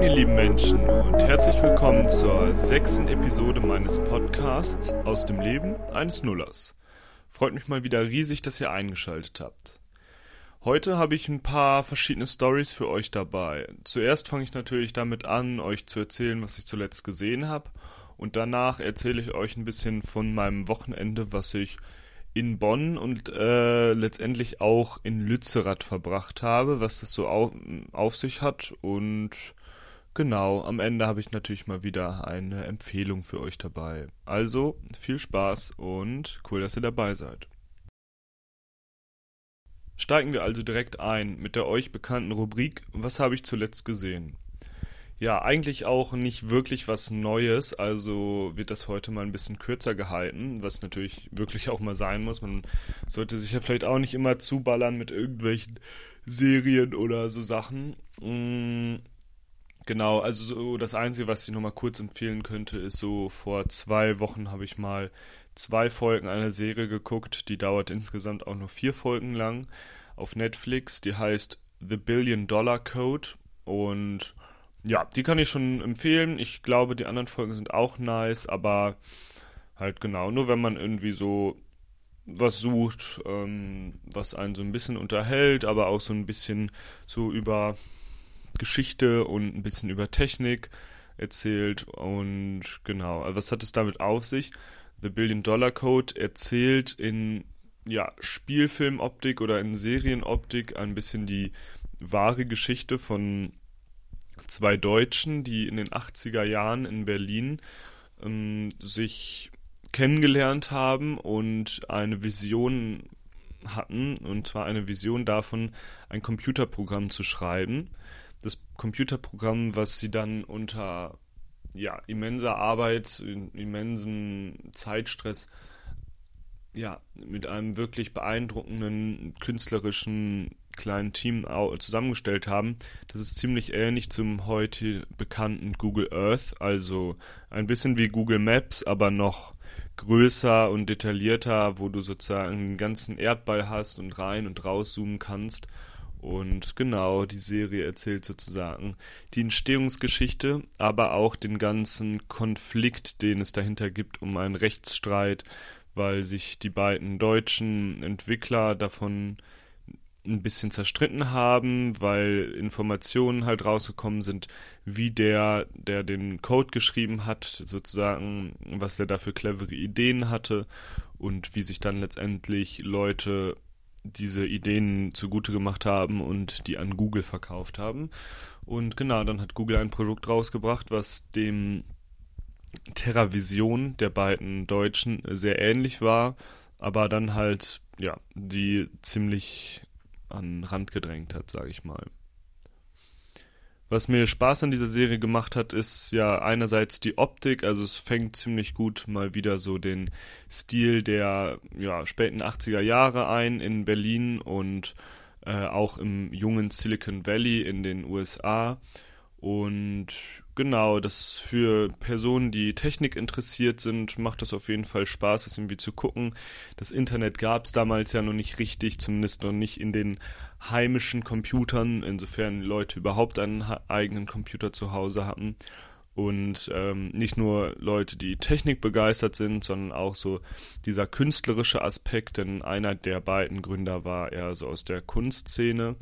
Moin, ihr lieben Menschen, und herzlich willkommen zur sechsten Episode meines Podcasts aus dem Leben eines Nullers. Freut mich mal wieder riesig, dass ihr eingeschaltet habt. Heute habe ich ein paar verschiedene Stories für euch dabei. Zuerst fange ich natürlich damit an, euch zu erzählen, was ich zuletzt gesehen habe, und danach erzähle ich euch ein bisschen von meinem Wochenende, was ich in Bonn und äh, letztendlich auch in Lützerath verbracht habe, was das so auf, auf sich hat. Und genau, am Ende habe ich natürlich mal wieder eine Empfehlung für euch dabei. Also viel Spaß und cool, dass ihr dabei seid. Steigen wir also direkt ein mit der euch bekannten Rubrik Was habe ich zuletzt gesehen? Ja, eigentlich auch nicht wirklich was Neues, also wird das heute mal ein bisschen kürzer gehalten, was natürlich wirklich auch mal sein muss. Man sollte sich ja vielleicht auch nicht immer zuballern mit irgendwelchen Serien oder so Sachen. Mm, genau, also so das Einzige, was ich nochmal kurz empfehlen könnte, ist so vor zwei Wochen habe ich mal zwei Folgen einer Serie geguckt, die dauert insgesamt auch nur vier Folgen lang auf Netflix, die heißt The Billion Dollar Code und ja, die kann ich schon empfehlen. Ich glaube, die anderen Folgen sind auch nice, aber halt genau, nur wenn man irgendwie so was sucht, ähm, was einen so ein bisschen unterhält, aber auch so ein bisschen so über Geschichte und ein bisschen über Technik erzählt. Und genau, also was hat es damit auf sich? The Billion Dollar Code erzählt in ja, Spielfilmoptik oder in Serienoptik ein bisschen die wahre Geschichte von zwei Deutschen, die in den 80er Jahren in Berlin ähm, sich kennengelernt haben und eine Vision hatten, und zwar eine Vision davon, ein Computerprogramm zu schreiben. Das Computerprogramm, was sie dann unter ja, immenser Arbeit, immensen Zeitstress ja, mit einem wirklich beeindruckenden künstlerischen kleinen Team zusammengestellt haben. Das ist ziemlich ähnlich zum heute bekannten Google Earth, also ein bisschen wie Google Maps, aber noch größer und detaillierter, wo du sozusagen den ganzen Erdball hast und rein und rauszoomen kannst. Und genau, die Serie erzählt sozusagen die Entstehungsgeschichte, aber auch den ganzen Konflikt, den es dahinter gibt, um einen Rechtsstreit, weil sich die beiden deutschen Entwickler davon ein bisschen zerstritten haben, weil Informationen halt rausgekommen sind, wie der, der den Code geschrieben hat, sozusagen, was er da für clevere Ideen hatte und wie sich dann letztendlich Leute diese Ideen zugute gemacht haben und die an Google verkauft haben. Und genau, dann hat Google ein Produkt rausgebracht, was dem TerraVision der beiden Deutschen sehr ähnlich war, aber dann halt, ja, die ziemlich an Rand gedrängt hat, sage ich mal. Was mir Spaß an dieser Serie gemacht hat, ist ja einerseits die Optik, also es fängt ziemlich gut mal wieder so den Stil der ja, späten 80er Jahre ein in Berlin und äh, auch im jungen Silicon Valley in den USA. Und genau, das für Personen, die Technik interessiert sind, macht das auf jeden Fall Spaß, das irgendwie zu gucken. Das Internet gab es damals ja noch nicht richtig, zumindest noch nicht in den heimischen Computern, insofern Leute überhaupt einen eigenen Computer zu Hause hatten. Und ähm, nicht nur Leute, die Technik begeistert sind, sondern auch so dieser künstlerische Aspekt, denn einer der beiden Gründer war eher so aus der Kunstszene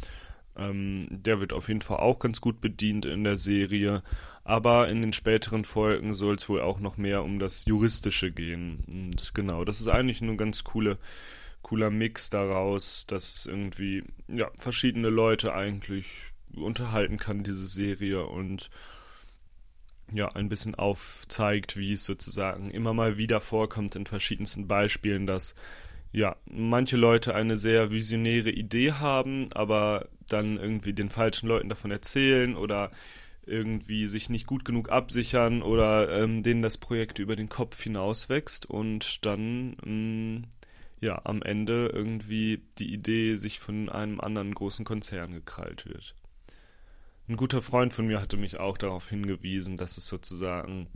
ähm, der wird auf jeden Fall auch ganz gut bedient in der Serie. Aber in den späteren Folgen soll es wohl auch noch mehr um das Juristische gehen. Und genau, das ist eigentlich ein ganz coole, cooler Mix daraus, dass irgendwie ja, verschiedene Leute eigentlich unterhalten kann, diese Serie und ja, ein bisschen aufzeigt, wie es sozusagen immer mal wieder vorkommt in verschiedensten Beispielen, dass ja, manche Leute eine sehr visionäre Idee haben, aber dann irgendwie den falschen Leuten davon erzählen oder irgendwie sich nicht gut genug absichern oder ähm, denen das Projekt über den Kopf hinauswächst und dann mh, mm, ja am Ende irgendwie die Idee sich von einem anderen großen Konzern gekrallt wird. Ein guter Freund von mir hatte mich auch darauf hingewiesen, dass es sozusagen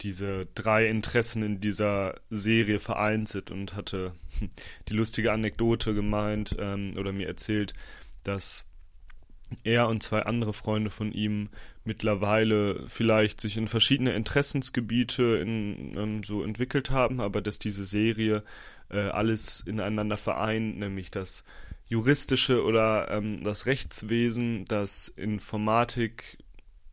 diese drei Interessen in dieser Serie vereint sind und hatte die lustige Anekdote gemeint ähm, oder mir erzählt, dass er und zwei andere Freunde von ihm mittlerweile vielleicht sich in verschiedene Interessensgebiete in, ähm, so entwickelt haben, aber dass diese Serie äh, alles ineinander vereint, nämlich das juristische oder ähm, das Rechtswesen, das Informatik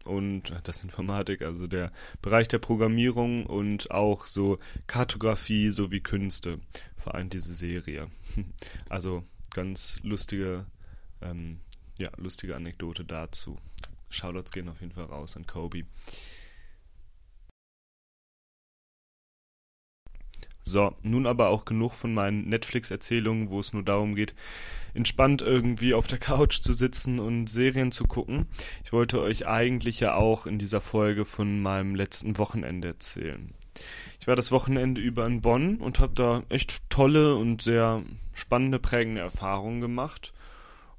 und das Informatik, also der Bereich der Programmierung und auch so Kartografie sowie Künste vereint diese Serie. Also ganz lustige, ähm, ja, lustige Anekdote dazu. Shoutouts gehen auf jeden Fall raus an Kobe. So, nun aber auch genug von meinen Netflix-Erzählungen, wo es nur darum geht, entspannt irgendwie auf der Couch zu sitzen und Serien zu gucken. Ich wollte euch eigentlich ja auch in dieser Folge von meinem letzten Wochenende erzählen. Ich war das Wochenende über in Bonn und habe da echt tolle und sehr spannende, prägende Erfahrungen gemacht.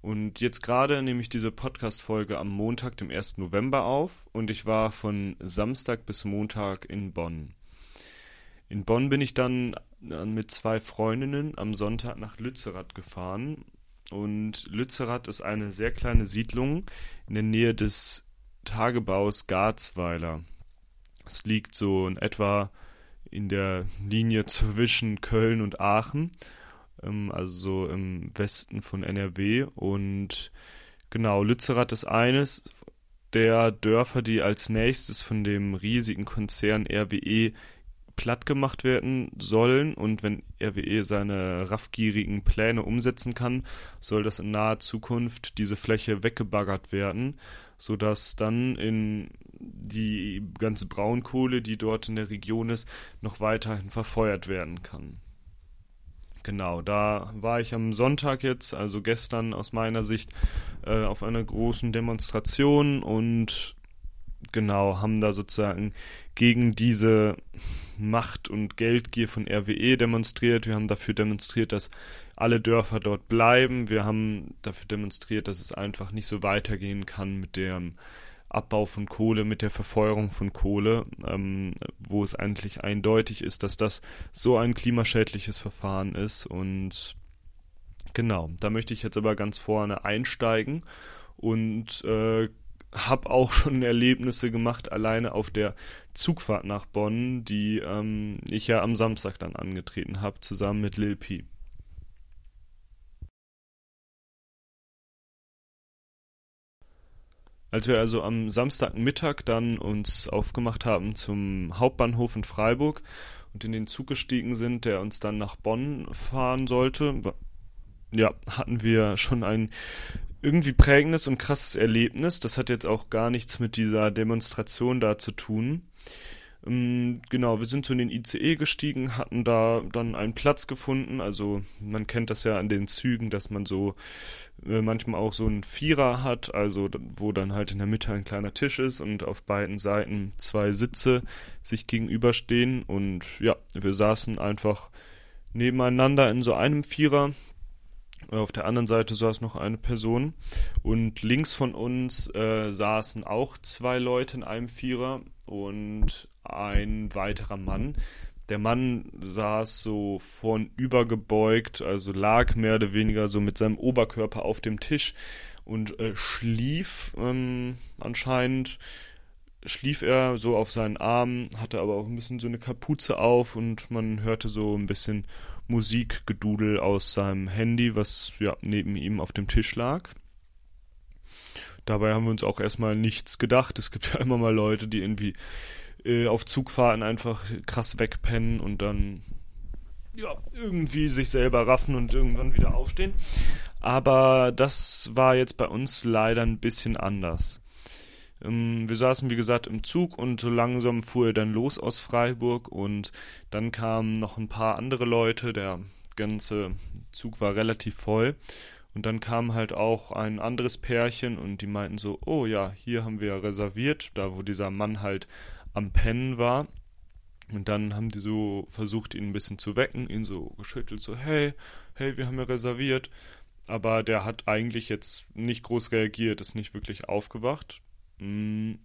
Und jetzt gerade nehme ich diese Podcast-Folge am Montag, dem 1. November auf und ich war von Samstag bis Montag in Bonn. In Bonn bin ich dann mit zwei Freundinnen am Sonntag nach Lützerath gefahren. Und Lützerath ist eine sehr kleine Siedlung in der Nähe des Tagebaus Garzweiler. Es liegt so in etwa in der Linie zwischen Köln und Aachen, also so im Westen von NRW. Und genau, Lützerath ist eines der Dörfer, die als nächstes von dem riesigen Konzern RWE platt gemacht werden sollen und wenn RWE seine raffgierigen Pläne umsetzen kann, soll das in naher Zukunft diese Fläche weggebaggert werden, sodass dann in die ganze Braunkohle, die dort in der Region ist, noch weiterhin verfeuert werden kann. Genau, da war ich am Sonntag jetzt, also gestern aus meiner Sicht, äh, auf einer großen Demonstration und genau, haben da sozusagen gegen diese Macht und Geldgier von RWE demonstriert. Wir haben dafür demonstriert, dass alle Dörfer dort bleiben. Wir haben dafür demonstriert, dass es einfach nicht so weitergehen kann mit dem Abbau von Kohle, mit der Verfeuerung von Kohle, ähm, wo es eigentlich eindeutig ist, dass das so ein klimaschädliches Verfahren ist. Und genau, da möchte ich jetzt aber ganz vorne einsteigen und äh, habe auch schon Erlebnisse gemacht, alleine auf der Zugfahrt nach Bonn, die ähm, ich ja am Samstag dann angetreten habe, zusammen mit Lil P. Als wir also am Samstagmittag dann uns aufgemacht haben zum Hauptbahnhof in Freiburg und in den Zug gestiegen sind, der uns dann nach Bonn fahren sollte, ja, hatten wir schon ein irgendwie prägendes und krasses Erlebnis. Das hat jetzt auch gar nichts mit dieser Demonstration da zu tun. Ähm, genau, wir sind zu den ICE gestiegen, hatten da dann einen Platz gefunden. Also man kennt das ja an den Zügen, dass man so äh, manchmal auch so einen Vierer hat, also wo dann halt in der Mitte ein kleiner Tisch ist und auf beiden Seiten zwei Sitze sich gegenüberstehen. Und ja, wir saßen einfach nebeneinander in so einem Vierer. Auf der anderen Seite saß noch eine Person und links von uns äh, saßen auch zwei Leute in einem Vierer und ein weiterer Mann. Der Mann saß so vornüber gebeugt, also lag mehr oder weniger so mit seinem Oberkörper auf dem Tisch und äh, schlief ähm, anscheinend schlief er so auf seinen Armen, hatte aber auch ein bisschen so eine Kapuze auf und man hörte so ein bisschen Musikgedudel aus seinem Handy, was ja neben ihm auf dem Tisch lag. Dabei haben wir uns auch erstmal nichts gedacht. Es gibt ja immer mal Leute, die irgendwie äh, auf Zugfahrten einfach krass wegpennen und dann ja, irgendwie sich selber raffen und irgendwann wieder aufstehen. Aber das war jetzt bei uns leider ein bisschen anders. Ähm, wir saßen, wie gesagt, im Zug und so langsam fuhr er dann los aus Freiburg und dann kamen noch ein paar andere Leute. Der ganze Zug war relativ voll. Und dann kam halt auch ein anderes Pärchen und die meinten so, oh ja, hier haben wir reserviert, da wo dieser Mann halt am Pennen war. Und dann haben die so versucht, ihn ein bisschen zu wecken, ihn so geschüttelt, so, hey, hey, wir haben ja reserviert. Aber der hat eigentlich jetzt nicht groß reagiert, ist nicht wirklich aufgewacht. Hm.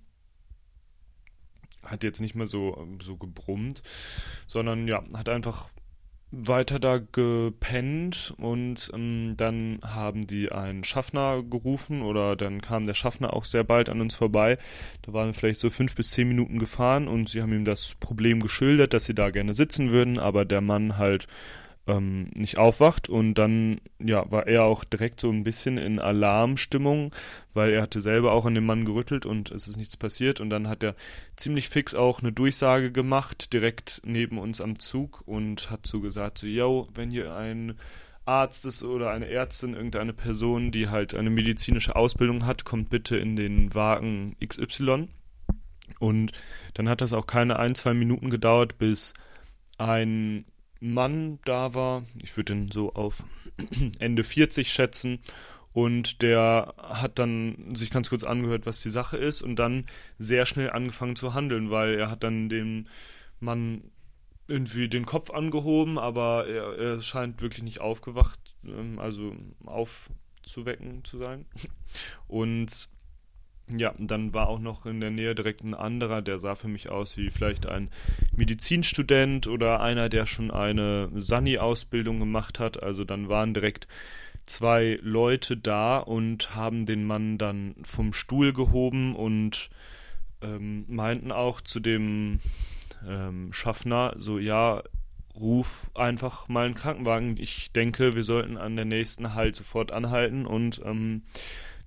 hat jetzt nicht mehr so, so gebrummt, sondern ja, hat einfach weiter da gepennt und ähm, dann haben die einen Schaffner gerufen oder dann kam der Schaffner auch sehr bald an uns vorbei. Da waren vielleicht so fünf bis zehn Minuten gefahren und sie haben ihm das Problem geschildert, dass sie da gerne sitzen würden, aber der Mann halt ähm, nicht aufwacht und dann ja war er auch direkt so ein bisschen in Alarmstimmung, weil er hatte selber auch an den Mann gerüttelt und es ist nichts passiert und dann hat er ziemlich fix auch eine Durchsage gemacht direkt neben uns am Zug und hat so gesagt so yo wenn hier ein Arzt ist oder eine Ärztin, irgendeine Person, die halt eine medizinische Ausbildung hat, kommt bitte in den Wagen XY. Und dann hat das auch keine ein, zwei Minuten gedauert, bis ein Mann da war, ich würde ihn so auf Ende 40 schätzen, und der hat dann sich ganz kurz angehört, was die Sache ist, und dann sehr schnell angefangen zu handeln, weil er hat dann dem Mann irgendwie den Kopf angehoben, aber er, er scheint wirklich nicht aufgewacht, ähm, also aufzuwecken zu sein. Und ja, dann war auch noch in der Nähe direkt ein anderer, der sah für mich aus wie vielleicht ein Medizinstudent oder einer, der schon eine Sani-Ausbildung gemacht hat. Also dann waren direkt zwei Leute da und haben den Mann dann vom Stuhl gehoben und ähm, meinten auch zu dem ähm, Schaffner so, ja, ruf einfach mal einen Krankenwagen. Ich denke, wir sollten an der nächsten Halt sofort anhalten und ähm,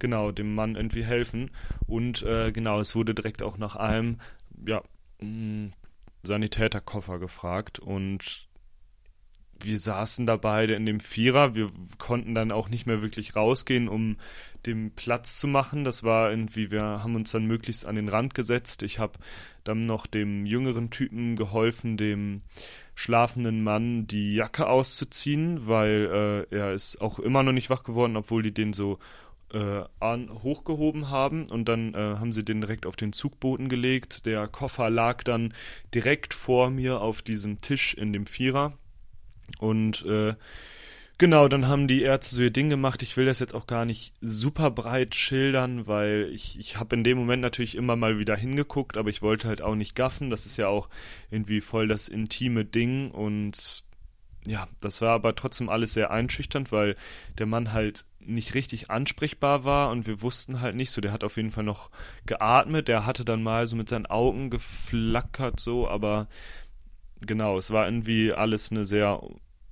genau, dem Mann irgendwie helfen. Und äh, genau, es wurde direkt auch nach einem, ja, mm, Sanitäterkoffer gefragt und wir saßen da beide in dem Vierer. Wir konnten dann auch nicht mehr wirklich rausgehen, um den Platz zu machen. Das war irgendwie, wir haben uns dann möglichst an den Rand gesetzt. Ich habe dann noch dem jüngeren Typen geholfen, dem schlafenden Mann die Jacke auszuziehen, weil äh, er ist auch immer noch nicht wach geworden, obwohl die den so äh, an, hochgehoben haben und dann äh, haben sie den direkt auf den Zugboden gelegt. Der Koffer lag dann direkt vor mir auf diesem Tisch in dem Vierer und äh, Genau, dann haben die Ärzte so ihr Ding gemacht. Ich will das jetzt auch gar nicht super breit schildern, weil ich, ich habe in dem Moment natürlich immer mal wieder hingeguckt, aber ich wollte halt auch nicht gaffen. Das ist ja auch irgendwie voll das intime Ding und ja, das war aber trotzdem alles sehr einschüchternd, weil der Mann halt nicht richtig ansprechbar war und wir wussten halt nicht so, der hat auf jeden Fall noch geatmet, der hatte dann mal so mit seinen Augen geflackert so, aber genau, es war irgendwie alles eine sehr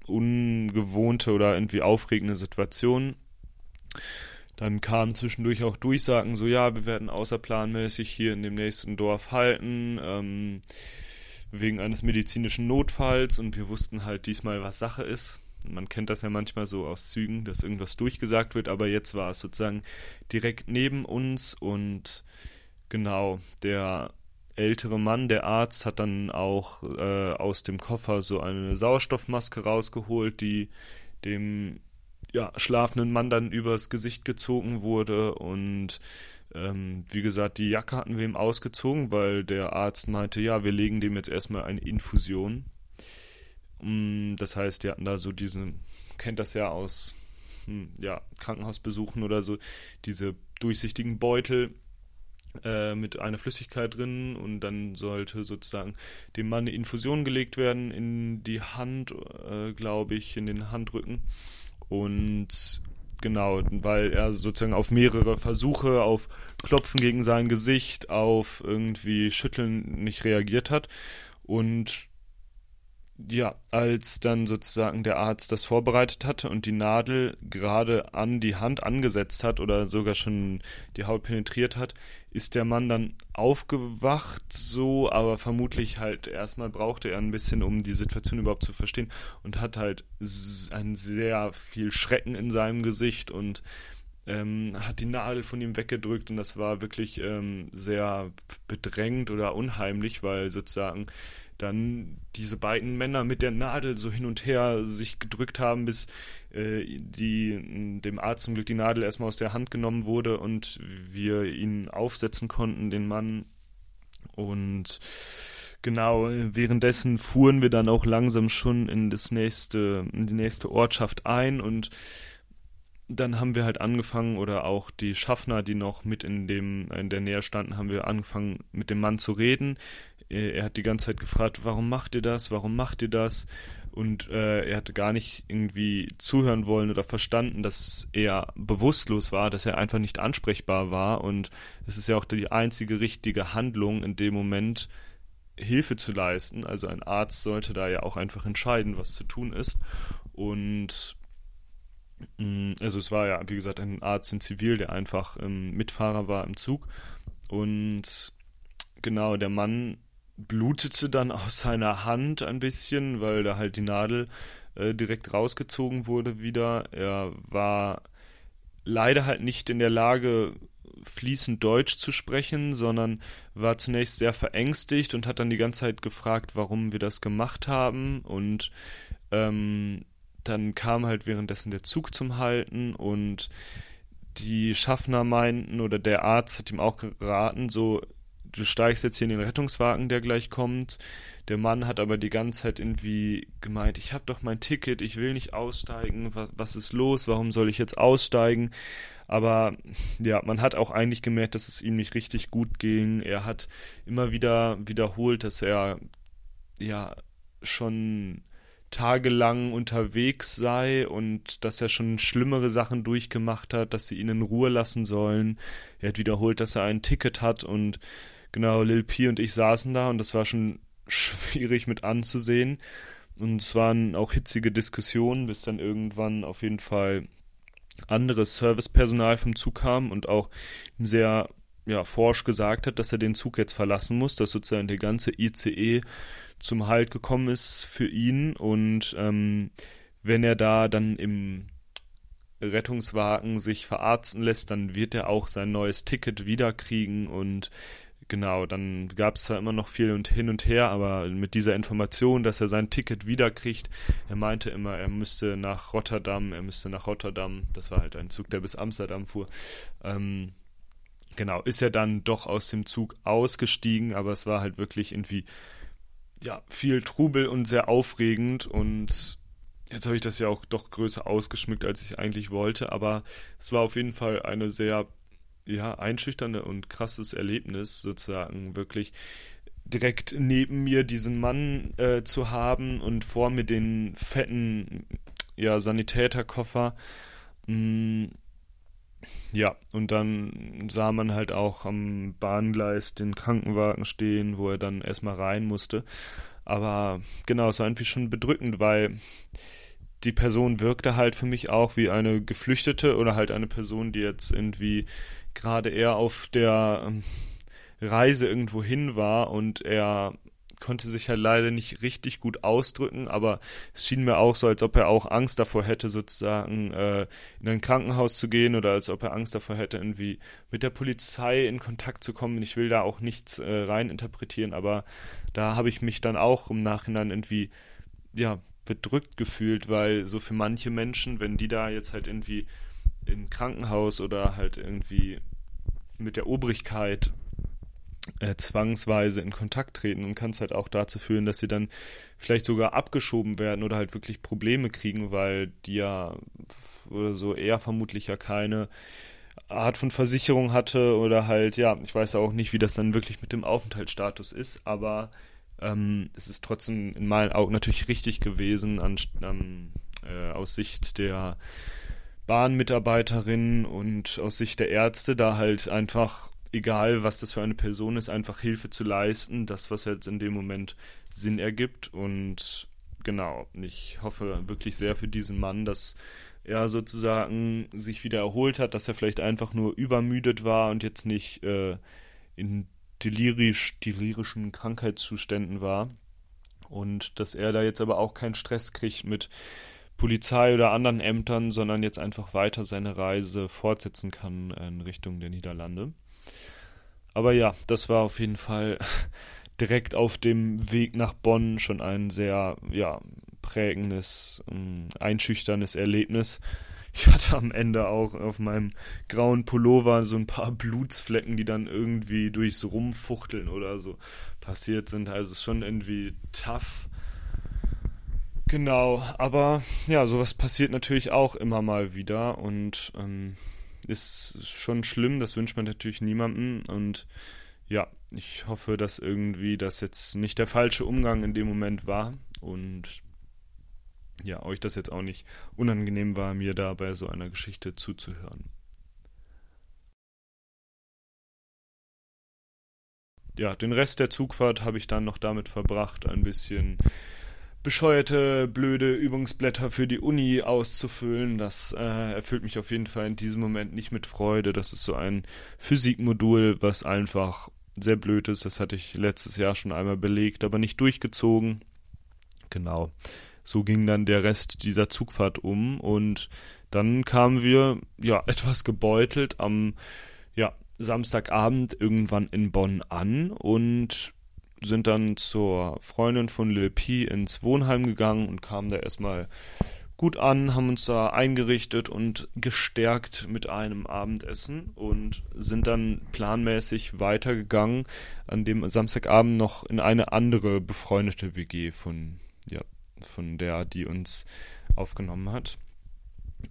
ungewohnte oder irgendwie aufregende Situation. Dann kamen zwischendurch auch Durchsagen, so ja, wir werden außerplanmäßig hier in dem nächsten Dorf halten, ähm, wegen eines medizinischen Notfalls und wir wussten halt diesmal, was Sache ist man kennt das ja manchmal so aus Zügen, dass irgendwas durchgesagt wird, aber jetzt war es sozusagen direkt neben uns und genau, der ältere Mann, der Arzt, hat dann auch äh, aus dem Koffer so eine Sauerstoffmaske rausgeholt, die dem ja, schlafenden Mann dann übers Gesicht gezogen wurde und ähm, wie gesagt, die Jacke hatten wir ihm ausgezogen, weil der Arzt meinte, ja, wir legen dem jetzt erstmal eine Infusion das heißt, die hatten da so diesen, kennt das ja aus hm, ja, Krankenhausbesuchen oder so, diese durchsichtigen Beutel äh, mit einer Flüssigkeit drin und dann sollte sozusagen dem Mann eine Infusion gelegt werden in die Hand, äh, glaube ich, in den Handrücken. Und genau, weil er sozusagen auf mehrere Versuche, auf Klopfen gegen sein Gesicht, auf irgendwie Schütteln nicht reagiert hat. Und ja, als dann sozusagen der Arzt das vorbereitet hatte und die Nadel gerade an die Hand angesetzt hat oder sogar schon die Haut penetriert hat, ist der Mann dann aufgewacht, so, aber vermutlich halt erstmal brauchte er ein bisschen, um die Situation überhaupt zu verstehen und hat halt ein sehr viel Schrecken in seinem Gesicht und ähm, hat die Nadel von ihm weggedrückt und das war wirklich ähm, sehr bedrängt oder unheimlich, weil sozusagen dann diese beiden Männer mit der Nadel so hin und her sich gedrückt haben, bis äh, die, dem Arzt zum Glück die Nadel erstmal aus der Hand genommen wurde und wir ihn aufsetzen konnten, den Mann. Und genau, währenddessen fuhren wir dann auch langsam schon in das nächste, in die nächste Ortschaft ein und dann haben wir halt angefangen, oder auch die Schaffner, die noch mit in dem, in der Nähe standen, haben wir angefangen, mit dem Mann zu reden er hat die ganze Zeit gefragt, warum macht ihr das, warum macht ihr das? und äh, er hatte gar nicht irgendwie zuhören wollen oder verstanden, dass er bewusstlos war, dass er einfach nicht ansprechbar war und es ist ja auch die einzige richtige Handlung in dem Moment, Hilfe zu leisten. Also ein Arzt sollte da ja auch einfach entscheiden, was zu tun ist. Und mm, also es war ja, wie gesagt, ein Arzt in Zivil, der einfach ähm, Mitfahrer war im Zug. Und genau, der Mann blutete dann aus seiner Hand ein bisschen, weil da halt die Nadel äh, direkt rausgezogen wurde wieder. Er war leider halt nicht in der Lage, fließend Deutsch zu sprechen, sondern war zunächst sehr verängstigt und hat dann die ganze Zeit gefragt, warum wir das gemacht haben. Und ähm, dann kam halt währenddessen der Zug zum Halten und die Schaffner meinten oder der Arzt hat ihm auch geraten, so du steigst jetzt hier in den Rettungswagen, der gleich kommt. Der Mann hat aber die ganze Zeit irgendwie gemeint, ich habe doch mein Ticket, ich will nicht aussteigen, was, was ist los, warum soll ich jetzt aussteigen? Aber ja, man hat auch eigentlich gemerkt, dass es ihm nicht richtig gut ging. Er hat immer wieder wiederholt, dass er ja schon tagelang unterwegs sei und dass er schon schlimmere Sachen durchgemacht hat, dass sie ihn in Ruhe lassen sollen. Er hat wiederholt, dass er ein Ticket hat und genau, Lil P und ich saßen da und das war schon schwierig mit anzusehen. Und es waren auch hitzige Diskussionen, bis dann irgendwann auf jeden Fall anderes Servicepersonal vom Zug kam und auch sehr ja, forsch gesagt hat, dass er den Zug jetzt verlassen muss, dass sozusagen der ganze ICE zum Halt gekommen ist für ihn und ähm, wenn er da dann im Rettungswagen sich verarzten lässt, dann wird er auch sein neues Ticket wiederkriegen und genau, dann gab es zwar immer noch viel und hin und her, aber mit dieser Information, dass er sein Ticket wiederkriegt, er meinte immer, er müsste nach Rotterdam, er müsste nach Rotterdam, das war halt ein Zug, der bis Amsterdam fuhr. Ähm, genau, ist er dann doch aus dem Zug ausgestiegen, aber es war halt wirklich irgendwie, ja, viel Trubel und sehr aufregend. Und Jetzt habe ich das ja auch doch größer ausgeschmückt, als ich eigentlich wollte, aber es war auf jeden Fall eine sehr ja, einschüchternde und krasses Erlebnis, sozusagen wirklich direkt neben mir diesen Mann äh, zu haben und vor mir den fetten ja, Sanitäterkoffer. Mm, ja, und dann sah man halt auch am Bahngleis den Krankenwagen stehen, wo er dann erstmal rein musste. Aber genau, es war irgendwie schon bedrückend, weil die Person wirkte halt für mich auch wie eine Geflüchtete oder halt eine Person, die jetzt irgendwie gerade eher auf der ähm, Reise irgendwo hin war und er konnte sich halt leider nicht richtig gut ausdrücken, aber es schien mir auch so, als ob er auch Angst davor hätte, sozusagen äh, in ein Krankenhaus zu gehen oder als ob er Angst davor hätte, irgendwie mit der Polizei in Kontakt zu kommen. Ich will da auch nichts äh, rein interpretieren, aber da habe ich mich dann auch im Nachhinein irgendwie, ja, bedrückt gefühlt, weil so für manche Menschen, wenn die da jetzt halt irgendwie im Krankenhaus oder halt irgendwie mit der Obrigkeit äh, zwangsweise in Kontakt treten und kann es halt auch dazu führen, dass sie dann vielleicht sogar abgeschoben werden oder halt wirklich Probleme kriegen, weil die ja oder so eher vermutlich ja keine Art von Versicherung hatte oder halt, ja, ich weiß auch nicht, wie das dann wirklich mit dem Aufenthaltsstatus ist, aber ähm, es ist trotzdem in meinen Augen natürlich richtig gewesen an, ähm, äh, aus Sicht der Bahnmitarbeiterinnen und aus Sicht der Ärzte da halt einfach, egal was das für eine Person ist, einfach Hilfe zu leisten, das, was jetzt in dem Moment Sinn ergibt. Und genau, ich hoffe wirklich sehr für diesen Mann, dass er sozusagen sich wieder erholt hat, dass er vielleicht einfach nur übermüdet war und jetzt nicht äh, in delirisch, delirischen Krankheitszuständen war. Und dass er da jetzt aber auch keinen Stress kriegt mit Polizei oder anderen Ämtern, sondern jetzt einfach weiter seine Reise fortsetzen kann in Richtung der Niederlande. Aber ja, das war auf jeden Fall direkt auf dem Weg nach Bonn schon ein sehr, ja, prägendes, ähm, einschüchterndes Erlebnis. Ich hatte am Ende auch auf meinem grauen Pullover so ein paar Blutsflecken, die dann irgendwie durchs Rumfuchteln oder so passiert sind. Also schon irgendwie tough. Genau, aber ja, sowas passiert natürlich auch immer mal wieder und ähm, ist schon schlimm, das wünscht man natürlich niemandem und ja, ich hoffe, dass irgendwie das jetzt nicht der falsche Umgang in dem Moment war und ja, euch das jetzt auch nicht unangenehm war, mir da bei so einer Geschichte zuzuhören. Ja, den Rest der Zugfahrt habe ich dann noch damit verbracht, ein bisschen bescheuerte, blöde Übungsblätter für die Uni auszufüllen. Das äh, erfüllt mich auf jeden Fall in diesem Moment nicht mit Freude. Das ist so ein Physikmodul, was einfach sehr blöd ist. Das hatte ich letztes Jahr schon einmal belegt, aber nicht durchgezogen. Genau so ging dann der Rest dieser Zugfahrt um und dann kamen wir ja etwas gebeutelt am ja, Samstagabend irgendwann in Bonn an und sind dann zur Freundin von Lil P ins Wohnheim gegangen und kamen da erstmal gut an, haben uns da eingerichtet und gestärkt mit einem Abendessen und sind dann planmäßig weitergegangen, an dem Samstagabend noch in eine andere befreundete WG von ja, von der, die uns aufgenommen hat.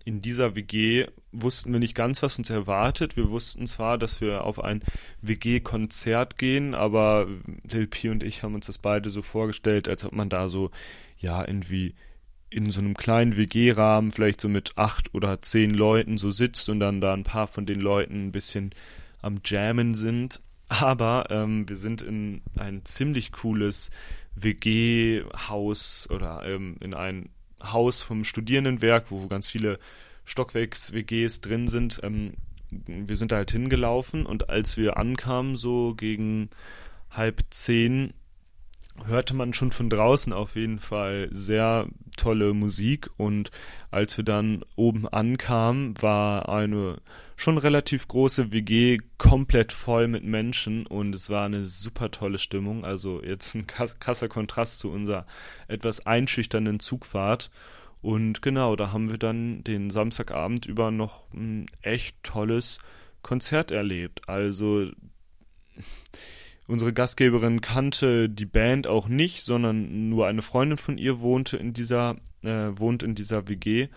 In dieser WG wussten wir nicht ganz, was uns erwartet. Wir wussten zwar, dass wir auf ein WG-Konzert gehen, aber Lil P und ich haben uns das beide so vorgestellt, als ob man da so, ja, irgendwie in so einem kleinen WG-Rahmen, vielleicht so mit acht oder zehn Leuten so sitzt und dann da ein paar von den Leuten ein bisschen am Jammen sind. Aber ähm, wir sind in ein ziemlich cooles WG-Haus oder ähm, in ein Haus vom Studierendenwerk, wo ganz viele Stockwerks-WGs drin sind. Ähm, wir sind da halt hingelaufen und als wir ankamen, so gegen halb zehn, hörte man schon von draußen auf jeden Fall sehr tolle Musik und als wir dann oben ankamen, war eine schon relativ große WG komplett voll mit Menschen und es war eine super tolle Stimmung. Also jetzt ein krasser Kontrast zu unserer etwas einschüchternden Zugfahrt. Und genau, da haben wir dann den Samstagabend über noch ein echt tolles Konzert erlebt. Also unsere Gastgeberin kannte die Band auch nicht, sondern nur eine Freundin von ihr wohnte in dieser, äh, wohnt in dieser WG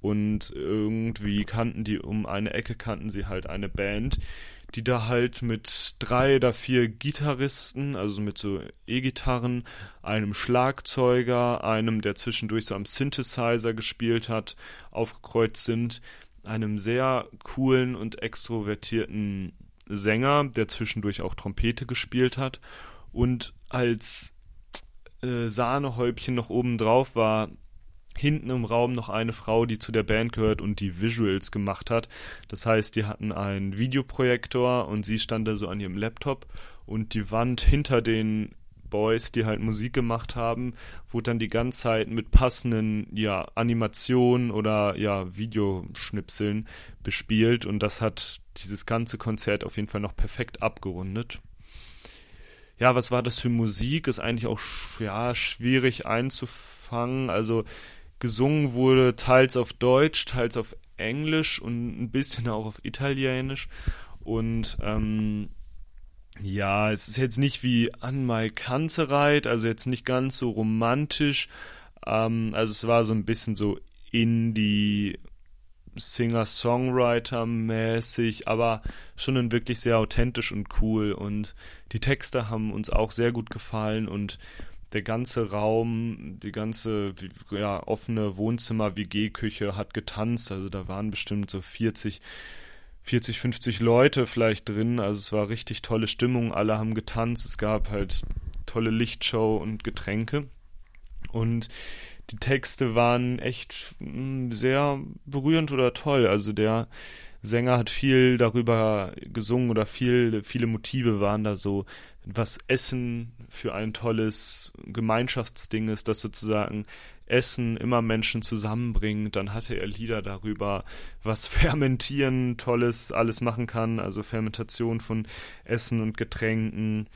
und irgendwie kannten die um eine Ecke kannten sie halt eine Band, die da halt mit drei oder vier Gitarristen, also mit so E-Gitarren, einem Schlagzeuger, einem, der zwischendurch so am Synthesizer gespielt hat, aufgekreuzt sind, einem sehr coolen und extrovertierten Sänger, der zwischendurch auch Trompete gespielt hat. Und als äh, Sahnehäubchen noch oben drauf war hinten im Raum noch eine Frau, die zu der Band gehört und die Visuals gemacht hat. Das heißt, die hatten einen Videoprojektor und sie stand da so an ihrem Laptop und die Wand hinter den Boys, die halt Musik gemacht haben, wurde dann die ganze Zeit mit passenden ja, Animationen oder ja, Videoschnipseln bespielt und das hat dieses ganze Konzert auf jeden Fall noch perfekt abgerundet. Ja, was war das für Musik? Ist eigentlich auch ja, schwierig einzufangen. Also gesungen wurde, teils auf Deutsch, teils auf Englisch und ein bisschen auch auf Italienisch. Und ähm, ja, es ist jetzt nicht wie An My Kanzereit, also jetzt nicht ganz so romantisch. Ähm, also es war so ein bisschen so Indie Singer-Songwriter-mäßig, aber schon wirklich sehr authentisch und cool. Und die Texte haben uns auch sehr gut gefallen und der ganze Raum, die ganze ja, offene Wohnzimmer-WG-Küche hat getanzt. Also da waren bestimmt so 40, 40, 50 Leute vielleicht drin. Also es war richtig tolle Stimmung. Alle haben getanzt. Es gab halt tolle Lichtshow und Getränke. Und die Texte waren echt hm, sehr berührend oder toll. Also der Sänger hat viel darüber gesungen oder viel, viele Motive waren da so, was Essen für ein tolles Gemeinschaftsding ist, das sozusagen Essen immer Menschen zusammenbringt. Dann hatte er Lieder darüber, was Fermentieren Tolles alles machen kann, also Fermentation von Essen und Getränken.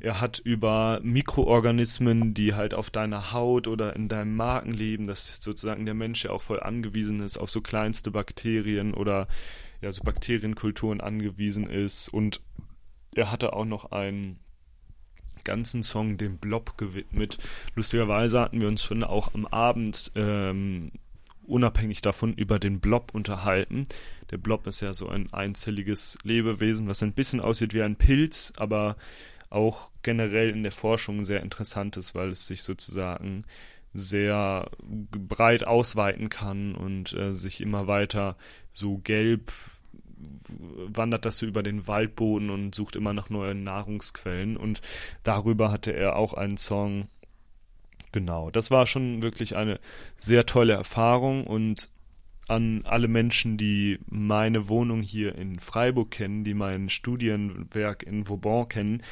Er hat über Mikroorganismen, die halt auf deiner Haut oder in deinem Magen leben, dass sozusagen der Mensch ja auch voll angewiesen ist auf so kleinste Bakterien oder ja so Bakterienkulturen angewiesen ist und er hatte auch noch einen ganzen Song dem Blob gewidmet. Lustigerweise hatten wir uns schon auch am Abend ähm, unabhängig davon über den Blob unterhalten. Der Blob ist ja so ein einzelliges Lebewesen, was ein bisschen aussieht wie ein Pilz, aber auch generell in der Forschung sehr interessant ist, weil es sich sozusagen sehr breit ausweiten kann und äh, sich immer weiter so gelb wandert das so über den Waldboden und sucht immer nach neuen Nahrungsquellen. Und darüber hatte er auch einen Song. Genau, das war schon wirklich eine sehr tolle Erfahrung und an alle Menschen, die meine Wohnung hier in Freiburg kennen, die mein Studienwerk in Vauban kennen,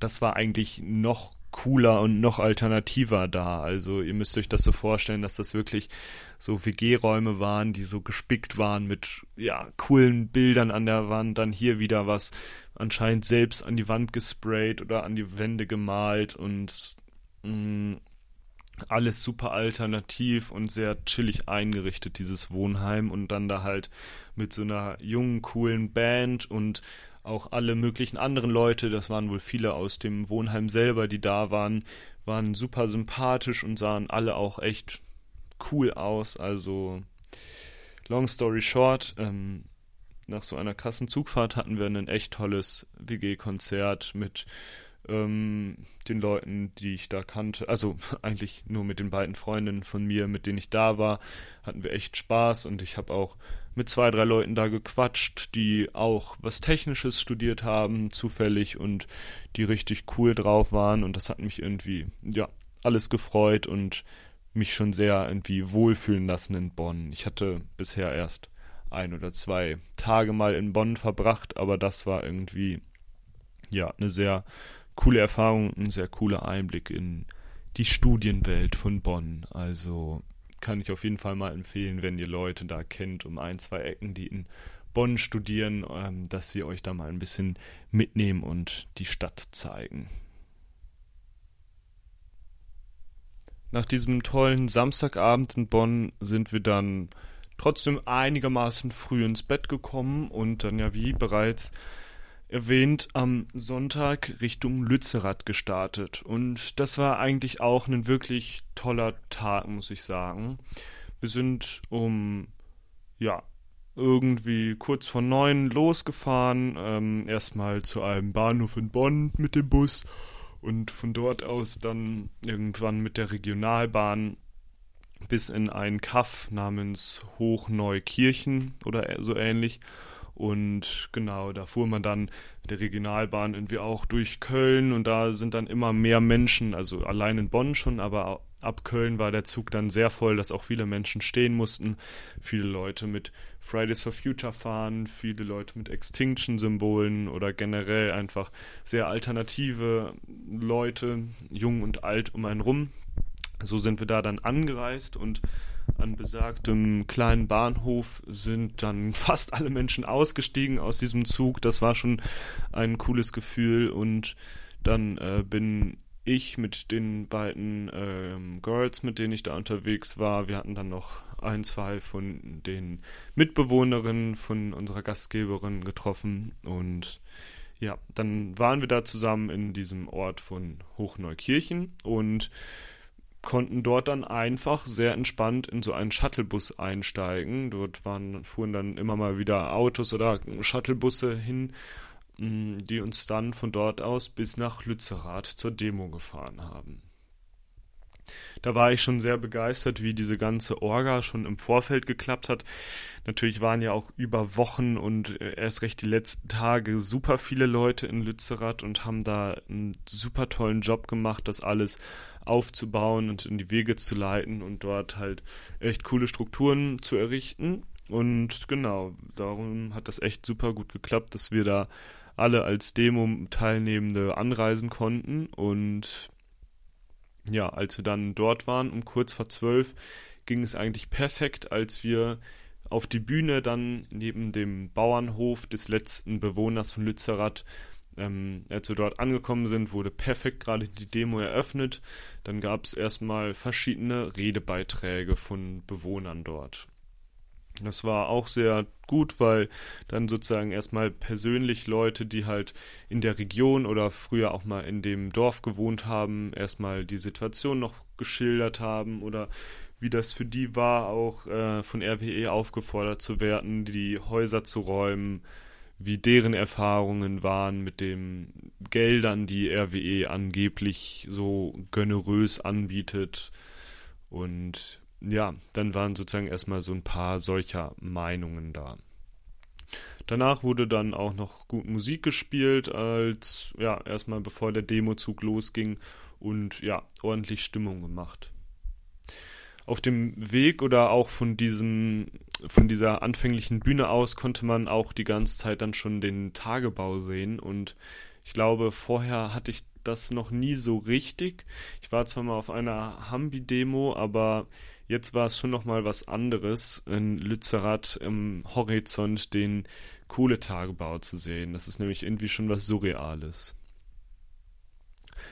das war eigentlich noch cooler und noch alternativer da. Also ihr müsst euch das so vorstellen, dass das wirklich so WG-Räume waren, die so gespickt waren mit ja coolen Bildern an der Wand, dann hier wieder was anscheinend selbst an die Wand gesprayt oder an die Wände gemalt und mm, alles super alternativ und sehr chillig eingerichtet, dieses Wohnheim und dann da halt mit so einer jungen, coolen Band und auch alle möglichen anderen Leute, das waren wohl viele aus dem Wohnheim selber, die da waren, waren super sympathisch und sahen alle auch echt cool aus. Also, long story short, ähm, nach so einer krassen Zugfahrt hatten wir ein echt tolles WG-Konzert mit ähm, den Leuten, die ich da kannte. Also eigentlich nur mit den beiden Freundinnen von mir, mit denen ich da war, hatten wir echt Spaß und ich habe auch mit zwei, drei Leuten da gequatscht, die auch was Technisches studiert haben, zufällig und die richtig cool drauf waren und das hat mich irgendwie, ja, alles gefreut und mich schon sehr irgendwie wohlfühlen lassen in Bonn. Ich hatte bisher erst ein oder zwei Tage mal in Bonn verbracht, aber das war irgendwie, ja, eine sehr coole Erfahrung, ein sehr cooler Einblick in die Studienwelt von Bonn. Also kann ich auf jeden Fall mal empfehlen, wenn ihr Leute da kennt, um ein, zwei Ecken, die in Bonn studieren, ähm, dass sie euch da mal ein bisschen mitnehmen und die Stadt zeigen. Nach diesem tollen Samstagabend in Bonn sind wir dann trotzdem einigermaßen früh ins Bett gekommen und dann ja wie bereits erwähnt, am Sonntag Richtung Lützerath gestartet. Und das war eigentlich auch ein wirklich toller Tag, muss ich sagen. Wir sind um, ja, irgendwie kurz vor neun losgefahren, ähm, erstmal zu einem Bahnhof in Bonn mit dem Bus und von dort aus dann irgendwann mit der Regionalbahn bis in einen Kaff namens Hochneukirchen oder so ähnlich. Und genau, da fuhr man dann mit der Regionalbahn irgendwie auch durch Köln und da sind dann immer mehr Menschen, also allein in Bonn schon, aber ab Köln war der Zug dann sehr voll, dass auch viele Menschen stehen mussten. Viele Leute mit Fridays for Future fahren, viele Leute mit Extinction-Symbolen oder generell einfach sehr alternative Leute, jung und alt um einen rum. So sind wir da dann angereist und an besagtem kleinen Bahnhof sind dann fast alle Menschen ausgestiegen aus diesem Zug. Das war schon ein cooles Gefühl. Und dann äh, bin ich mit den beiden ähm, Girls, mit denen ich da unterwegs war, wir hatten dann noch ein, zwei von den Mitbewohnerinnen von unserer Gastgeberin getroffen. Und ja, dann waren wir da zusammen in diesem Ort von Hochneukirchen. Und konnten dort dann einfach sehr entspannt in so einen Shuttlebus einsteigen. Dort waren, fuhren dann immer mal wieder Autos oder Shuttlebusse hin, mm, die uns dann von dort aus bis nach Lützerath zur Demo gefahren haben. Da war ich schon sehr begeistert, wie diese ganze Orga schon im Vorfeld geklappt hat. Natürlich waren ja auch über Wochen und äh, erst recht die letzten Tage super viele Leute in Lützerath und haben da einen super tollen Job gemacht, das alles aufzubauen und in die Wege zu leiten und dort halt echt coole Strukturen zu errichten. Und genau, darum hat das echt super gut geklappt, dass wir da alle als Demo-Teilnehmende anreisen konnten und ja, als wir dann dort waren, um kurz vor zwölf, ging es eigentlich perfekt, als wir auf die Bühne dann neben dem Bauernhof des letzten Bewohners von Lützerath, ähm, als wir dort angekommen sind, wurde perfekt gerade die Demo eröffnet. Dann gab es erstmal verschiedene Redebeiträge von Bewohnern dort. Das war auch sehr gut, weil dann sozusagen erstmal persönlich Leute, die halt in der Region oder früher auch mal in dem Dorf gewohnt haben, erstmal die Situation noch geschildert haben oder wie das für die war, auch äh, von RWE aufgefordert zu werden, die Häuser zu räumen, wie deren Erfahrungen waren mit den Geldern, die RWE angeblich so generös anbietet Und ja, dann waren sozusagen erstmal so ein paar solcher Meinungen da. Danach wurde dann auch noch gut Musik gespielt, als ja, erstmal bevor der Demozug losging und ja, ordentlich Stimmung gemacht. Auf dem Weg oder auch von diesem, von dieser anfänglichen Bühne aus konnte man auch die ganze Zeit dann schon den Tagebau sehen und ich glaube, vorher hatte ich das noch nie so richtig. Ich war zwar mal auf einer Hambi-Demo, aber jetzt war es schon noch mal was anderes, in Lützerath im Horizont den Kohletagebau zu sehen. Das ist nämlich irgendwie schon was Surreales.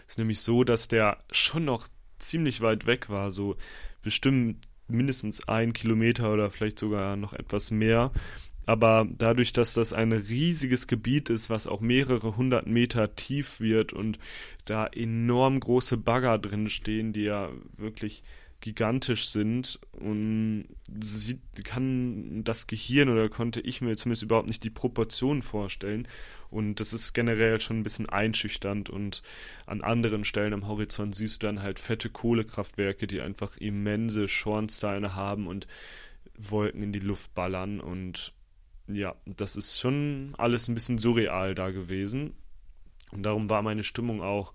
Es ist nämlich so, dass der schon noch ziemlich weit weg war, so bestimmt mindestens ein Kilometer oder vielleicht sogar noch etwas mehr. Aber dadurch, dass das ein riesiges Gebiet ist, was auch mehrere hundert Meter tief wird und da enorm große Bagger drin stehen, die ja wirklich gigantisch sind und sie kann das Gehirn oder konnte ich mir zumindest überhaupt nicht die Proportionen vorstellen und das ist generell schon ein bisschen einschüchternd und an anderen Stellen am Horizont siehst du dann halt fette Kohlekraftwerke, die einfach immense Schornsteine haben und Wolken in die Luft ballern und ja, das ist schon alles ein bisschen surreal da gewesen und darum war meine Stimmung auch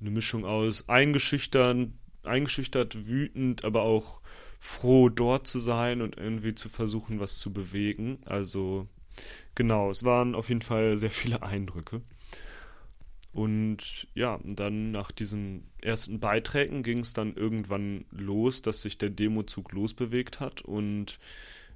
eine Mischung aus eingeschüchternd eingeschüchtert, wütend, aber auch froh, dort zu sein und irgendwie zu versuchen, was zu bewegen. Also genau, es waren auf jeden Fall sehr viele Eindrücke. Und ja, dann nach diesen ersten Beiträgen ging es dann irgendwann los, dass sich der Demozug losbewegt hat und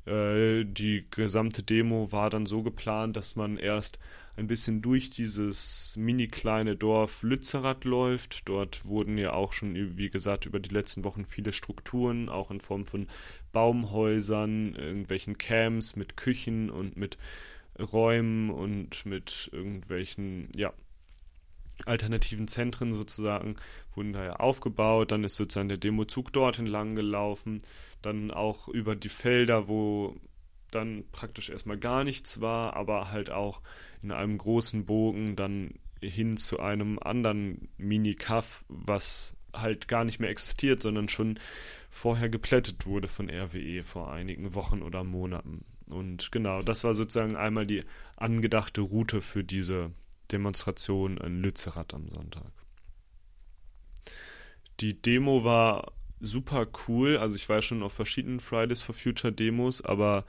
äh, die gesamte Demo war dann so geplant, dass man erst ein bisschen durch dieses mini kleine Dorf Lützerath läuft. Dort wurden ja auch schon, wie gesagt, über die letzten Wochen viele Strukturen, auch in Form von Baumhäusern, irgendwelchen Camps mit Küchen und mit Räumen und mit irgendwelchen, ja, alternativen Zentren sozusagen wurden da ja aufgebaut. Dann ist sozusagen der Demozug dort entlang gelaufen. Dann auch über die Felder, wo dann praktisch erstmal gar nichts war, aber halt auch in einem großen Bogen dann hin zu einem anderen Mini-Kaff, was halt gar nicht mehr existiert, sondern schon vorher geplättet wurde von RWE vor einigen Wochen oder Monaten. Und genau, das war sozusagen einmal die angedachte Route für diese Demonstration in Lützerath am Sonntag. Die Demo war super cool. Also ich war schon auf verschiedenen Fridays for Future Demos, aber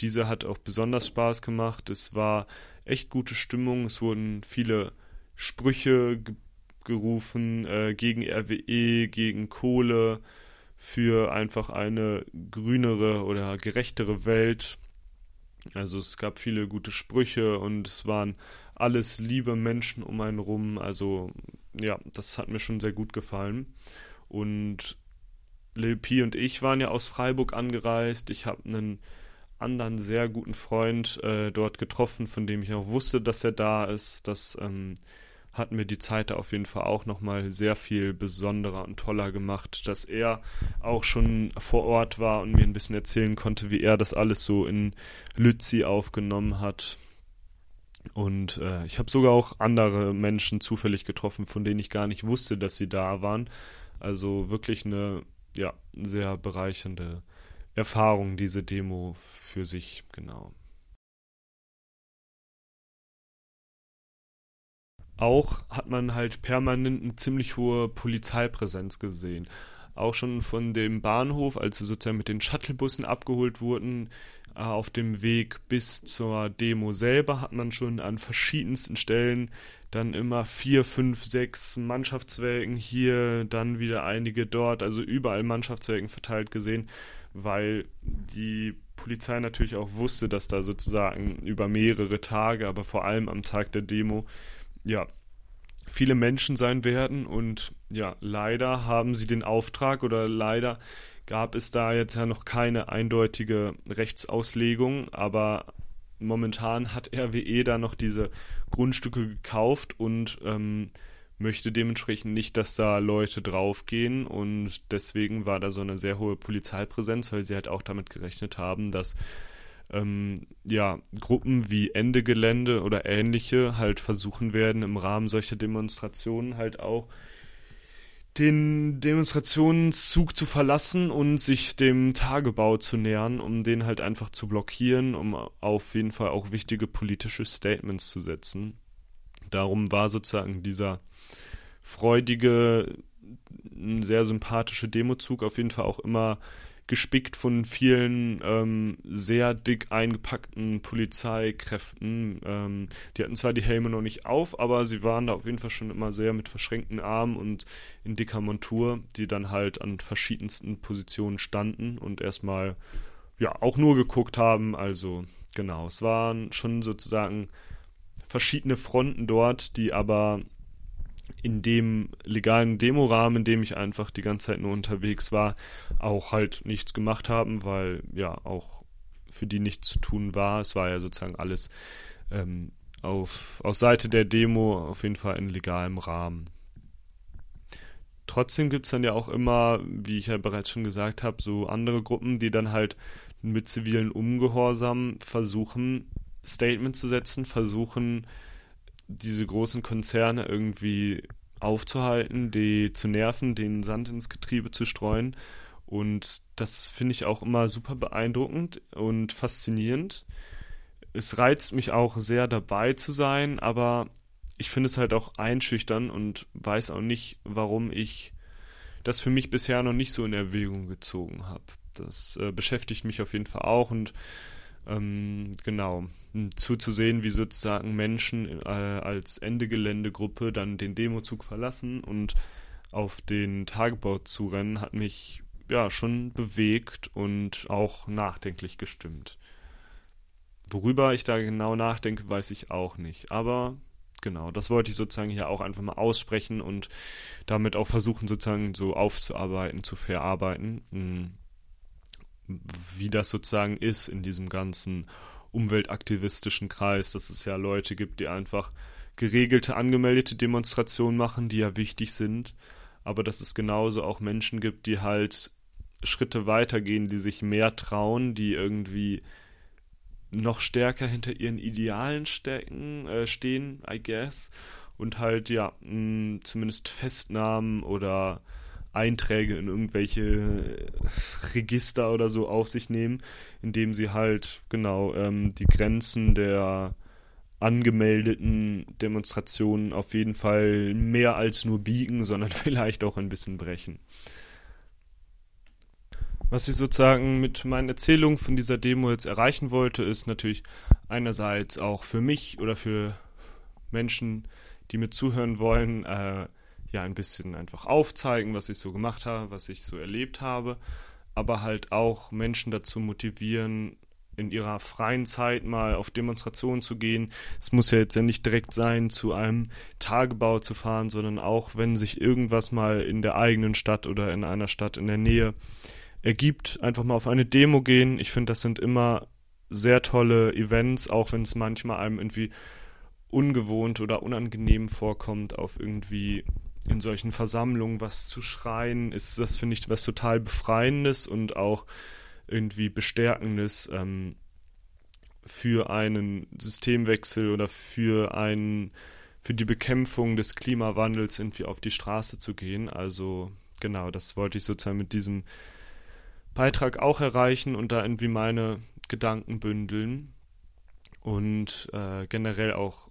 diese hat auch besonders Spaß gemacht. Es war echt gute Stimmung. Es wurden viele Sprüche ge gerufen äh, gegen RWE, gegen Kohle, für einfach eine grünere oder gerechtere Welt. Also es gab viele gute Sprüche und es waren alles liebe Menschen um einen rum. Also ja, das hat mir schon sehr gut gefallen. Und Lil P und ich waren ja aus Freiburg angereist. Ich habe einen anderen sehr guten Freund äh, dort getroffen, von dem ich auch wusste, dass er da ist. Das ähm, hat mir die Zeit da auf jeden Fall auch nochmal sehr viel besonderer und toller gemacht, dass er auch schon vor Ort war und mir ein bisschen erzählen konnte, wie er das alles so in Lützi aufgenommen hat. Und äh, ich habe sogar auch andere Menschen zufällig getroffen, von denen ich gar nicht wusste, dass sie da waren. Also wirklich eine ja, sehr bereichernde Erfahrung, diese Demo für sich, genau. Auch hat man halt permanent eine ziemlich hohe Polizeipräsenz gesehen. Auch schon von dem Bahnhof, als sie sozusagen mit den Shuttlebussen abgeholt wurden, äh, auf dem Weg bis zur Demo selber hat man schon an verschiedensten Stellen dann immer vier, fünf, sechs Mannschaftswägen hier, dann wieder einige dort, also überall Mannschaftswägen verteilt gesehen weil die Polizei natürlich auch wusste, dass da sozusagen über mehrere Tage, aber vor allem am Tag der Demo, ja, viele Menschen sein werden und ja, leider haben sie den Auftrag oder leider gab es da jetzt ja noch keine eindeutige Rechtsauslegung, aber momentan hat RWE da noch diese Grundstücke gekauft und ähm, möchte dementsprechend nicht, dass da Leute draufgehen und deswegen war da so eine sehr hohe Polizeipräsenz, weil sie halt auch damit gerechnet haben, dass ähm, ja, Gruppen wie Ende Gelände oder ähnliche halt versuchen werden, im Rahmen solcher Demonstrationen halt auch den Demonstrationszug zu verlassen und sich dem Tagebau zu nähern, um den halt einfach zu blockieren, um auf jeden Fall auch wichtige politische Statements zu setzen. Darum war sozusagen dieser freudige, sehr sympathische Demozug auf jeden Fall auch immer gespickt von vielen ähm, sehr dick eingepackten Polizeikräften. Ähm, die hatten zwar die Helme noch nicht auf, aber sie waren da auf jeden Fall schon immer sehr mit verschränkten Armen und in dicker Montur, die dann halt an verschiedensten Positionen standen und erstmal ja auch nur geguckt haben. Also genau, es waren schon sozusagen verschiedene Fronten dort, die aber in dem legalen Demorahmen, in dem ich einfach die ganze Zeit nur unterwegs war, auch halt nichts gemacht haben, weil ja auch für die nichts zu tun war. Es war ja sozusagen alles ähm, auf, aus Seite der Demo auf jeden Fall in legalem Rahmen. Trotzdem gibt es dann ja auch immer, wie ich ja bereits schon gesagt habe, so andere Gruppen, die dann halt mit zivilen Ungehorsam versuchen, Statement zu setzen, versuchen, diese großen Konzerne irgendwie aufzuhalten, die zu nerven, den Sand ins Getriebe zu streuen. Und das finde ich auch immer super beeindruckend und faszinierend. Es reizt mich auch sehr dabei zu sein, aber ich finde es halt auch einschüchtern und weiß auch nicht, warum ich das für mich bisher noch nicht so in Erwägung gezogen habe. Das äh, beschäftigt mich auf jeden Fall auch und ähm, genau, zuzusehen, wie sozusagen Menschen äh, als Ende-Gelände-Gruppe dann den Demozug verlassen und auf den Tagebau zu rennen, hat mich ja schon bewegt und auch nachdenklich gestimmt. Worüber ich da genau nachdenke, weiß ich auch nicht. Aber genau, das wollte ich sozusagen hier auch einfach mal aussprechen und damit auch versuchen, sozusagen so aufzuarbeiten, zu verarbeiten. Wie das sozusagen ist in diesem ganzen umweltaktivistischen Kreis, dass es ja Leute gibt, die einfach geregelte, angemeldete Demonstrationen machen, die ja wichtig sind, aber dass es genauso auch Menschen gibt, die halt Schritte weitergehen, die sich mehr trauen, die irgendwie noch stärker hinter ihren Idealen stecken, äh, stehen, I guess, und halt ja mh, zumindest Festnahmen oder Einträge in irgendwelche Register oder so auf sich nehmen, indem sie halt genau ähm, die Grenzen der angemeldeten Demonstrationen auf jeden Fall mehr als nur biegen, sondern vielleicht auch ein bisschen brechen. Was ich sozusagen mit meinen Erzählungen von dieser Demo jetzt erreichen wollte, ist natürlich einerseits auch für mich oder für Menschen, die mir zuhören wollen, äh, ja ein bisschen einfach aufzeigen, was ich so gemacht habe, was ich so erlebt habe, aber halt auch Menschen dazu motivieren, in ihrer freien Zeit mal auf Demonstrationen zu gehen. Es muss ja jetzt ja nicht direkt sein, zu einem Tagebau zu fahren, sondern auch, wenn sich irgendwas mal in der eigenen Stadt oder in einer Stadt in der Nähe ergibt, einfach mal auf eine Demo gehen. Ich finde, das sind immer sehr tolle Events, auch wenn es manchmal einem irgendwie ungewohnt oder unangenehm vorkommt, auf irgendwie in solchen Versammlungen was zu schreien, ist das, finde ich, was total Befreiendes und auch irgendwie Bestärkendes ähm, für einen Systemwechsel oder für einen für die Bekämpfung des Klimawandels irgendwie auf die Straße zu gehen. Also genau, das wollte ich sozusagen mit diesem Beitrag auch erreichen und da irgendwie meine Gedanken bündeln und äh, generell auch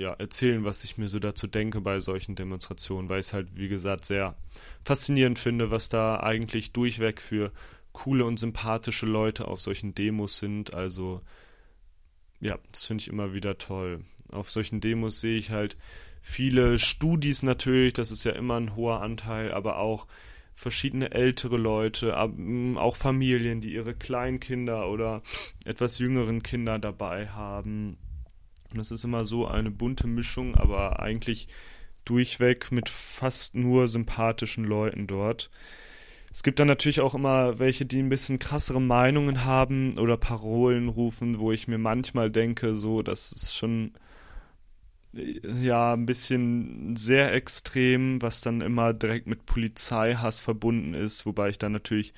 ja, erzählen, was ich mir so dazu denke bei solchen Demonstrationen, weil ich es halt, wie gesagt, sehr faszinierend finde, was da eigentlich durchweg für coole und sympathische Leute auf solchen Demos sind. Also, ja, das finde ich immer wieder toll. Auf solchen Demos sehe ich halt viele Studis natürlich, das ist ja immer ein hoher Anteil, aber auch verschiedene ältere Leute, auch Familien, die ihre Kleinkinder oder etwas jüngeren Kinder dabei haben und das ist immer so eine bunte Mischung, aber eigentlich durchweg mit fast nur sympathischen Leuten dort. Es gibt dann natürlich auch immer welche, die ein bisschen krassere Meinungen haben oder Parolen rufen, wo ich mir manchmal denke, so, das ist schon ja ein bisschen sehr extrem, was dann immer direkt mit Polizeihass verbunden ist, wobei ich dann natürlich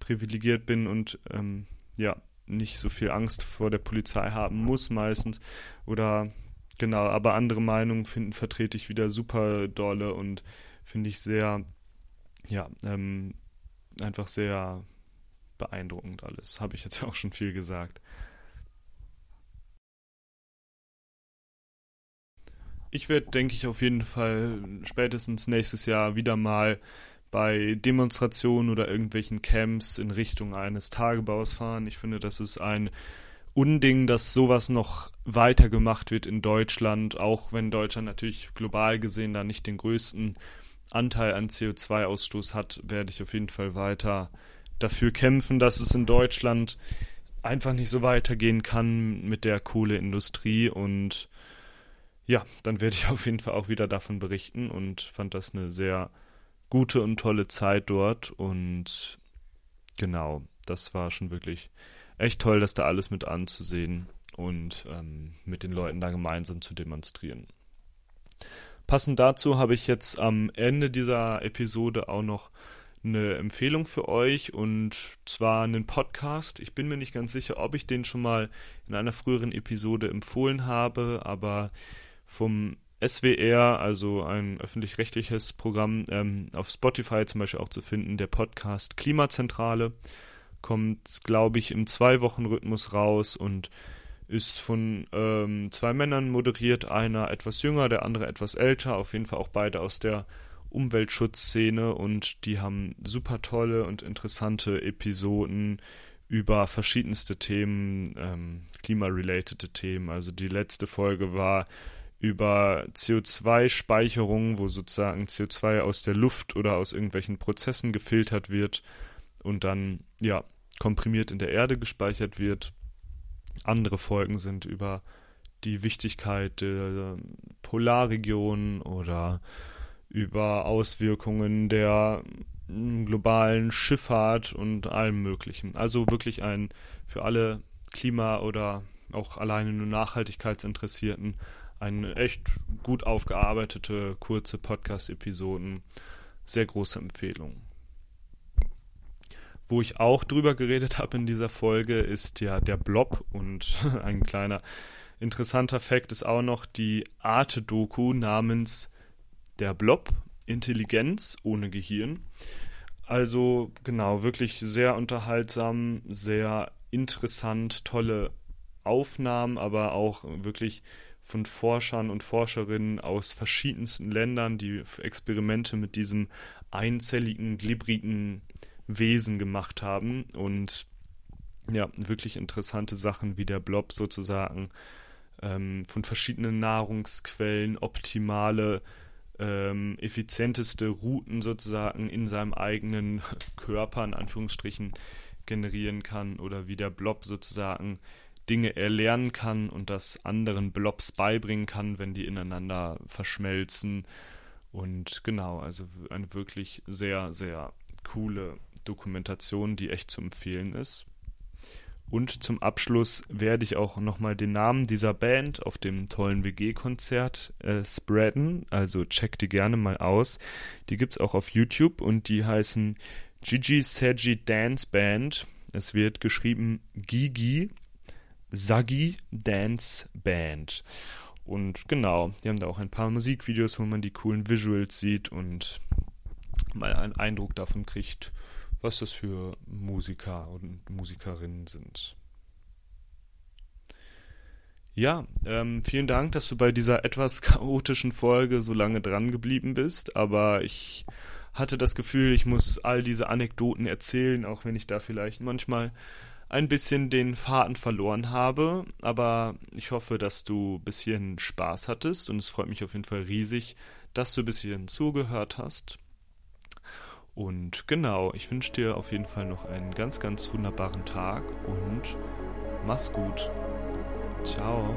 privilegiert bin und ähm, ja nicht so viel Angst vor der Polizei haben muss meistens. Oder genau, aber andere Meinungen finden vertrete ich wieder super dolle und finde ich sehr, ja, ähm, einfach sehr beeindruckend alles. Habe ich jetzt auch schon viel gesagt. Ich werde, denke ich, auf jeden Fall spätestens nächstes Jahr wieder mal bei Demonstrationen oder irgendwelchen Camps in Richtung eines Tagebaus fahren. Ich finde, das ist ein Unding, dass sowas noch weiter gemacht wird in Deutschland, auch wenn Deutschland natürlich global gesehen da nicht den größten Anteil an CO2-Ausstoß hat, werde ich auf jeden Fall weiter dafür kämpfen, dass es in Deutschland einfach nicht so weitergehen kann mit der Kohleindustrie und ja, dann werde ich auf jeden Fall auch wieder davon berichten und fand das eine sehr gute und tolle Zeit dort und genau, das war schon wirklich echt toll, das da alles mit anzusehen und ähm, mit den Leuten da gemeinsam zu demonstrieren. Passend dazu habe ich jetzt am Ende dieser Episode auch noch eine Empfehlung für euch und zwar einen Podcast. Ich bin mir nicht ganz sicher, ob ich den schon mal in einer früheren Episode empfohlen habe, aber vom SWR, also ein öffentlich-rechtliches Programm, ähm, auf Spotify zum Beispiel auch zu finden, der Podcast Klimazentrale. Kommt, glaube ich, im Zwei-Wochen-Rhythmus raus und ist von ähm, zwei Männern moderiert, einer etwas jünger, der andere etwas älter, auf jeden Fall auch beide aus der Umweltschutzszene und die haben super tolle und interessante Episoden über verschiedenste Themen, ähm, klimarelatede Themen. Also die letzte Folge war über CO2-Speicherung, wo sozusagen CO2 aus der Luft oder aus irgendwelchen Prozessen gefiltert wird und dann ja komprimiert in der Erde gespeichert wird. Andere Folgen sind über die Wichtigkeit der Polarregionen oder über Auswirkungen der globalen Schifffahrt und allem Möglichen. Also wirklich ein für alle Klima- oder auch alleine nur Nachhaltigkeitsinteressierten eine echt gut aufgearbeitete, kurze Podcast-Episoden. Sehr große Empfehlung. Wo ich auch drüber geredet habe in dieser Folge, ist ja der Blob und ein kleiner interessanter Fakt ist auch noch die Arte-Doku namens der Blob, Intelligenz ohne Gehirn. Also genau, wirklich sehr unterhaltsam, sehr interessant, tolle Aufnahmen, aber auch wirklich von Forschern und Forscherinnen aus verschiedensten Ländern, die Experimente mit diesem einzelligen, glibrigen Wesen gemacht haben und ja, wirklich interessante Sachen wie der Blob sozusagen ähm, von verschiedenen Nahrungsquellen optimale ähm, effizienteste Routen sozusagen in seinem eigenen Körper, in Anführungsstrichen, generieren kann oder wie der Blob sozusagen Dinge erlernen kann und das anderen Blobs beibringen kann, wenn die ineinander verschmelzen. Und genau, also eine wirklich sehr, sehr coole Dokumentation, die echt zu empfehlen ist. Und zum Abschluss werde ich auch nochmal den Namen dieser Band auf dem tollen WG-Konzert äh, spreaden. Also check die gerne mal aus. Die gibt es auch auf YouTube und die heißen Gigi Seji Dance Band. Es wird geschrieben Gigi Sagi Dance Band. Und genau, die haben da auch ein paar Musikvideos, wo man die coolen Visuals sieht und mal einen Eindruck davon kriegt, was das für Musiker und Musikerinnen sind. Ja, ähm, vielen Dank, dass du bei dieser etwas chaotischen Folge so lange dran geblieben bist, aber ich hatte das Gefühl, ich muss all diese Anekdoten erzählen, auch wenn ich da vielleicht manchmal ein bisschen den Faden verloren habe, aber ich hoffe, dass du bis hierhin Spaß hattest und es freut mich auf jeden Fall riesig, dass du bis hierhin zugehört hast. Und genau, ich wünsche dir auf jeden Fall noch einen ganz, ganz wunderbaren Tag und mach's gut. Ciao.